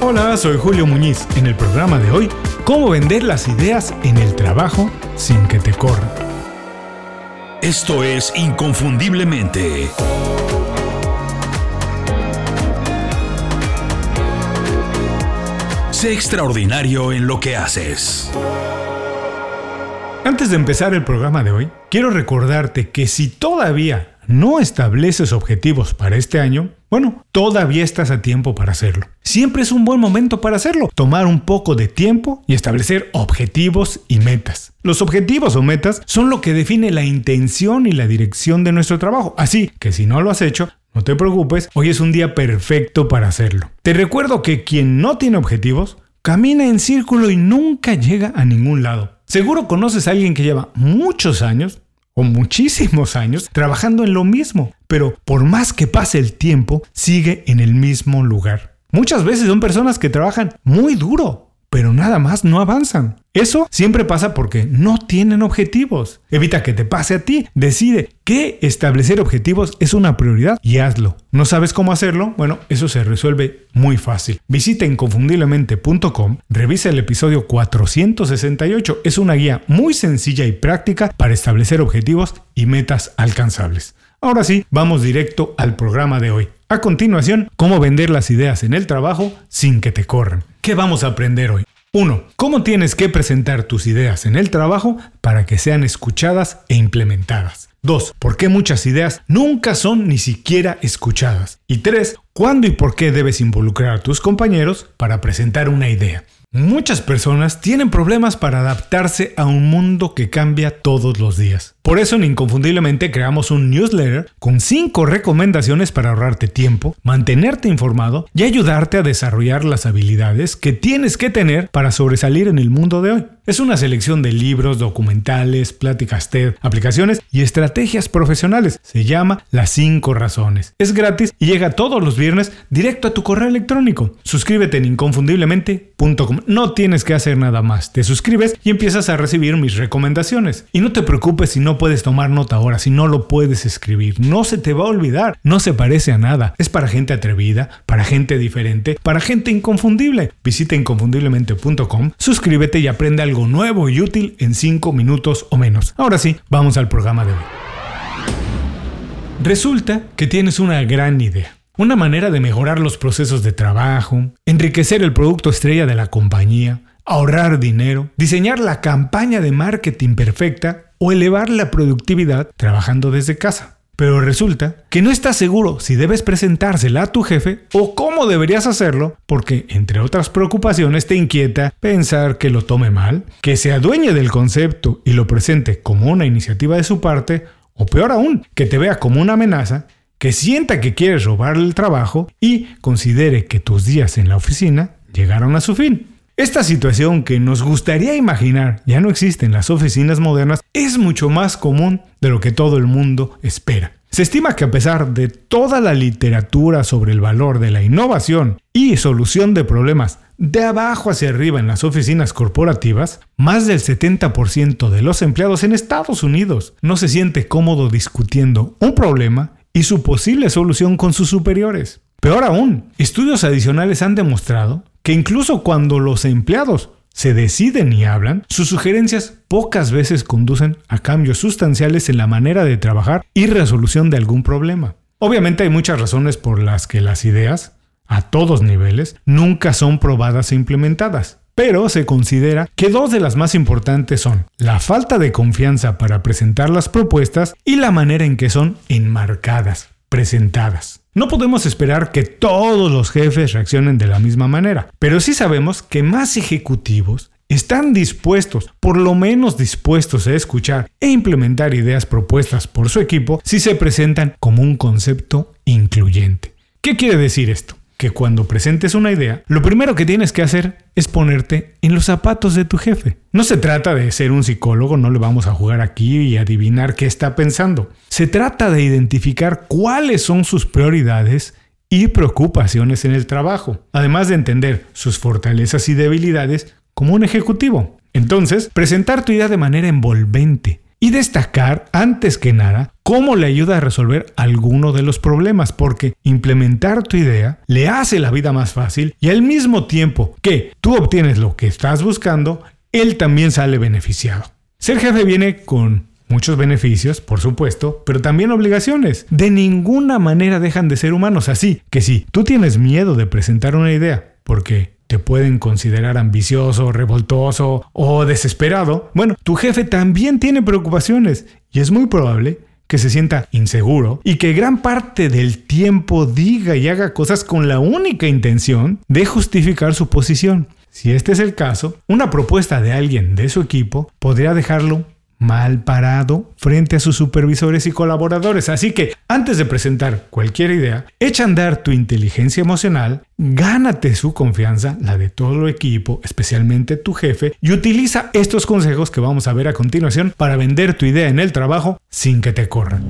Hola, soy Julio Muñiz. En el programa de hoy, cómo vender las ideas en el trabajo sin que te corran. Esto es Inconfundiblemente. Sé extraordinario en lo que haces. Antes de empezar el programa de hoy, quiero recordarte que si todavía no estableces objetivos para este año, bueno, todavía estás a tiempo para hacerlo. Siempre es un buen momento para hacerlo. Tomar un poco de tiempo y establecer objetivos y metas. Los objetivos o metas son lo que define la intención y la dirección de nuestro trabajo. Así que si no lo has hecho, no te preocupes, hoy es un día perfecto para hacerlo. Te recuerdo que quien no tiene objetivos, camina en círculo y nunca llega a ningún lado. Seguro conoces a alguien que lleva muchos años o muchísimos años trabajando en lo mismo, pero por más que pase el tiempo, sigue en el mismo lugar. Muchas veces son personas que trabajan muy duro, pero nada más no avanzan. Eso siempre pasa porque no tienen objetivos. Evita que te pase a ti. Decide que establecer objetivos es una prioridad y hazlo. ¿No sabes cómo hacerlo? Bueno, eso se resuelve muy fácil. Visita inconfundiblemente.com, revisa el episodio 468. Es una guía muy sencilla y práctica para establecer objetivos y metas alcanzables. Ahora sí, vamos directo al programa de hoy. A continuación, cómo vender las ideas en el trabajo sin que te corran. ¿Qué vamos a aprender hoy? 1. ¿Cómo tienes que presentar tus ideas en el trabajo para que sean escuchadas e implementadas? 2. ¿Por qué muchas ideas nunca son ni siquiera escuchadas? Y 3. ¿Cuándo y por qué debes involucrar a tus compañeros para presentar una idea? Muchas personas tienen problemas para adaptarse a un mundo que cambia todos los días. Por eso en Inconfundiblemente creamos un newsletter con 5 recomendaciones para ahorrarte tiempo, mantenerte informado y ayudarte a desarrollar las habilidades que tienes que tener para sobresalir en el mundo de hoy. Es una selección de libros, documentales, pláticas TED, aplicaciones y estrategias profesionales. Se llama Las 5 Razones. Es gratis y llega todos los viernes directo a tu correo electrónico. Suscríbete en inconfundiblemente.com. No tienes que hacer nada más. Te suscribes y empiezas a recibir mis recomendaciones. Y no te preocupes si no puedes tomar nota ahora, si no lo puedes escribir. No se te va a olvidar. No se parece a nada. Es para gente atrevida, para gente diferente, para gente inconfundible. Visita inconfundiblemente.com, suscríbete y aprende algo nuevo y útil en 5 minutos o menos. Ahora sí, vamos al programa de hoy. Resulta que tienes una gran idea. Una manera de mejorar los procesos de trabajo, enriquecer el producto estrella de la compañía, ahorrar dinero, diseñar la campaña de marketing perfecta o elevar la productividad trabajando desde casa. Pero resulta que no estás seguro si debes presentársela a tu jefe o cómo deberías hacerlo, porque entre otras preocupaciones te inquieta pensar que lo tome mal, que se adueñe del concepto y lo presente como una iniciativa de su parte, o peor aún, que te vea como una amenaza, que sienta que quieres robarle el trabajo y considere que tus días en la oficina llegaron a su fin. Esta situación que nos gustaría imaginar ya no existe en las oficinas modernas es mucho más común de lo que todo el mundo espera. Se estima que a pesar de toda la literatura sobre el valor de la innovación y solución de problemas de abajo hacia arriba en las oficinas corporativas, más del 70% de los empleados en Estados Unidos no se siente cómodo discutiendo un problema y su posible solución con sus superiores. Peor aún, estudios adicionales han demostrado que incluso cuando los empleados se deciden y hablan, sus sugerencias pocas veces conducen a cambios sustanciales en la manera de trabajar y resolución de algún problema. Obviamente hay muchas razones por las que las ideas, a todos niveles, nunca son probadas e implementadas. Pero se considera que dos de las más importantes son la falta de confianza para presentar las propuestas y la manera en que son enmarcadas, presentadas. No podemos esperar que todos los jefes reaccionen de la misma manera, pero sí sabemos que más ejecutivos están dispuestos, por lo menos dispuestos a escuchar e implementar ideas propuestas por su equipo si se presentan como un concepto incluyente. ¿Qué quiere decir esto? Que cuando presentes una idea, lo primero que tienes que hacer es ponerte en los zapatos de tu jefe. No se trata de ser un psicólogo, no le vamos a jugar aquí y adivinar qué está pensando. Se trata de identificar cuáles son sus prioridades y preocupaciones en el trabajo, además de entender sus fortalezas y debilidades como un ejecutivo. Entonces, presentar tu idea de manera envolvente y destacar, antes que nada, cómo le ayuda a resolver alguno de los problemas, porque implementar tu idea le hace la vida más fácil y al mismo tiempo que tú obtienes lo que estás buscando, él también sale beneficiado. Ser jefe viene con muchos beneficios, por supuesto, pero también obligaciones. De ninguna manera dejan de ser humanos, así que si tú tienes miedo de presentar una idea, porque te pueden considerar ambicioso, revoltoso o desesperado, bueno, tu jefe también tiene preocupaciones y es muy probable que se sienta inseguro y que gran parte del tiempo diga y haga cosas con la única intención de justificar su posición. Si este es el caso, una propuesta de alguien de su equipo podría dejarlo mal parado frente a sus supervisores y colaboradores. Así que antes de presentar cualquier idea, echa a andar tu inteligencia emocional, gánate su confianza, la de todo el equipo, especialmente tu jefe, y utiliza estos consejos que vamos a ver a continuación para vender tu idea en el trabajo sin que te corran.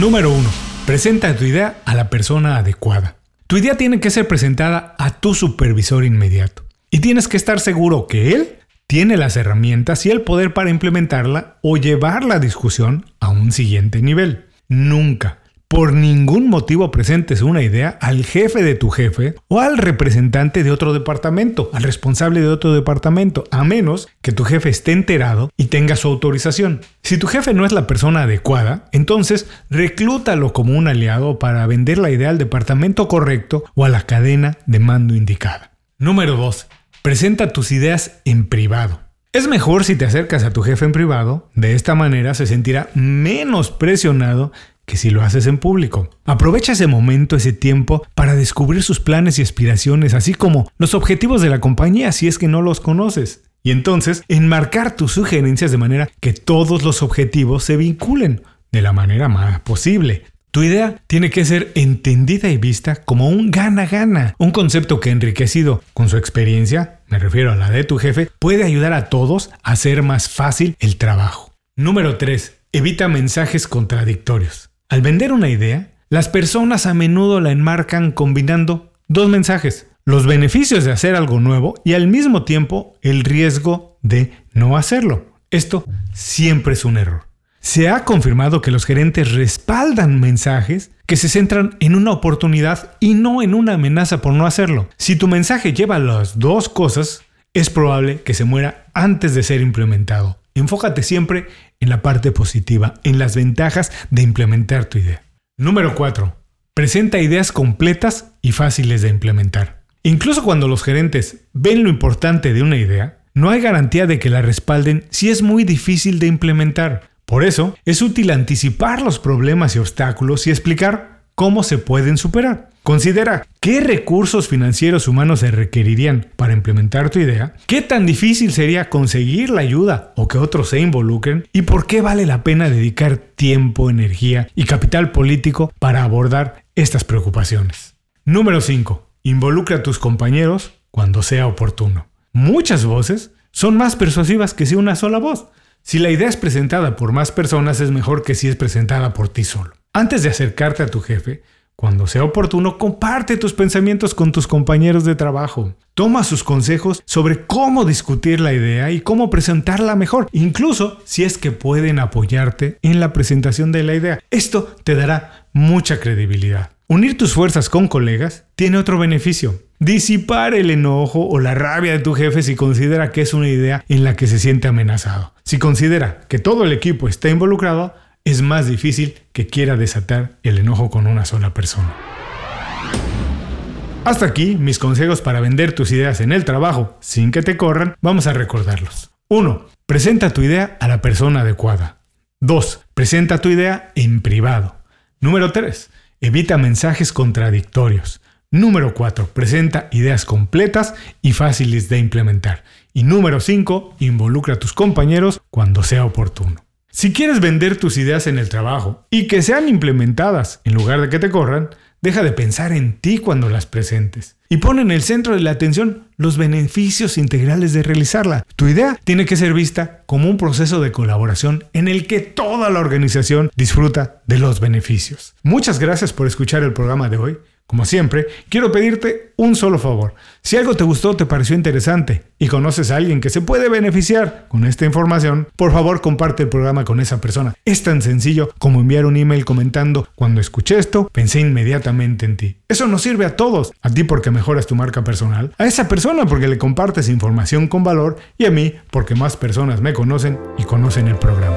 Número 1. Presenta tu idea a la persona adecuada. Tu idea tiene que ser presentada a tu supervisor inmediato. Y tienes que estar seguro que él tiene las herramientas y el poder para implementarla o llevar la discusión a un siguiente nivel. Nunca, por ningún motivo presentes una idea al jefe de tu jefe o al representante de otro departamento, al responsable de otro departamento, a menos que tu jefe esté enterado y tenga su autorización. Si tu jefe no es la persona adecuada, entonces reclútalo como un aliado para vender la idea al departamento correcto o a la cadena de mando indicada. Número 2. Presenta tus ideas en privado. Es mejor si te acercas a tu jefe en privado, de esta manera se sentirá menos presionado que si lo haces en público. Aprovecha ese momento, ese tiempo, para descubrir sus planes y aspiraciones, así como los objetivos de la compañía si es que no los conoces. Y entonces, enmarcar tus sugerencias de manera que todos los objetivos se vinculen de la manera más posible. Tu idea tiene que ser entendida y vista como un gana-gana, un concepto que enriquecido con su experiencia, me refiero a la de tu jefe, puede ayudar a todos a hacer más fácil el trabajo. Número 3. Evita mensajes contradictorios. Al vender una idea, las personas a menudo la enmarcan combinando dos mensajes, los beneficios de hacer algo nuevo y al mismo tiempo el riesgo de no hacerlo. Esto siempre es un error. Se ha confirmado que los gerentes respaldan mensajes que se centran en una oportunidad y no en una amenaza por no hacerlo. Si tu mensaje lleva las dos cosas, es probable que se muera antes de ser implementado. Enfócate siempre en la parte positiva, en las ventajas de implementar tu idea. Número 4. Presenta ideas completas y fáciles de implementar. Incluso cuando los gerentes ven lo importante de una idea, no hay garantía de que la respalden si es muy difícil de implementar. Por eso, es útil anticipar los problemas y obstáculos y explicar cómo se pueden superar. Considera qué recursos financieros humanos se requerirían para implementar tu idea, qué tan difícil sería conseguir la ayuda o que otros se involucren y por qué vale la pena dedicar tiempo, energía y capital político para abordar estas preocupaciones. Número 5. Involucra a tus compañeros cuando sea oportuno. Muchas voces son más persuasivas que si una sola voz. Si la idea es presentada por más personas es mejor que si es presentada por ti solo. Antes de acercarte a tu jefe, cuando sea oportuno, comparte tus pensamientos con tus compañeros de trabajo. Toma sus consejos sobre cómo discutir la idea y cómo presentarla mejor, incluso si es que pueden apoyarte en la presentación de la idea. Esto te dará mucha credibilidad. Unir tus fuerzas con colegas tiene otro beneficio. Disipar el enojo o la rabia de tu jefe si considera que es una idea en la que se siente amenazado. Si considera que todo el equipo está involucrado, es más difícil que quiera desatar el enojo con una sola persona. Hasta aquí mis consejos para vender tus ideas en el trabajo sin que te corran, vamos a recordarlos. 1. Presenta tu idea a la persona adecuada. 2. Presenta tu idea en privado. Número 3. Evita mensajes contradictorios. Número 4. Presenta ideas completas y fáciles de implementar. Y número 5. Involucra a tus compañeros cuando sea oportuno. Si quieres vender tus ideas en el trabajo y que sean implementadas en lugar de que te corran, deja de pensar en ti cuando las presentes y pon en el centro de la atención los beneficios integrales de realizarla. Tu idea tiene que ser vista como un proceso de colaboración en el que toda la organización disfruta de los beneficios. Muchas gracias por escuchar el programa de hoy. Como siempre, quiero pedirte un solo favor. Si algo te gustó, te pareció interesante y conoces a alguien que se puede beneficiar con esta información, por favor comparte el programa con esa persona. Es tan sencillo como enviar un email comentando, cuando escuché esto, pensé inmediatamente en ti. Eso nos sirve a todos, a ti porque mejoras tu marca personal, a esa persona porque le compartes información con valor y a mí porque más personas me conocen y conocen el programa.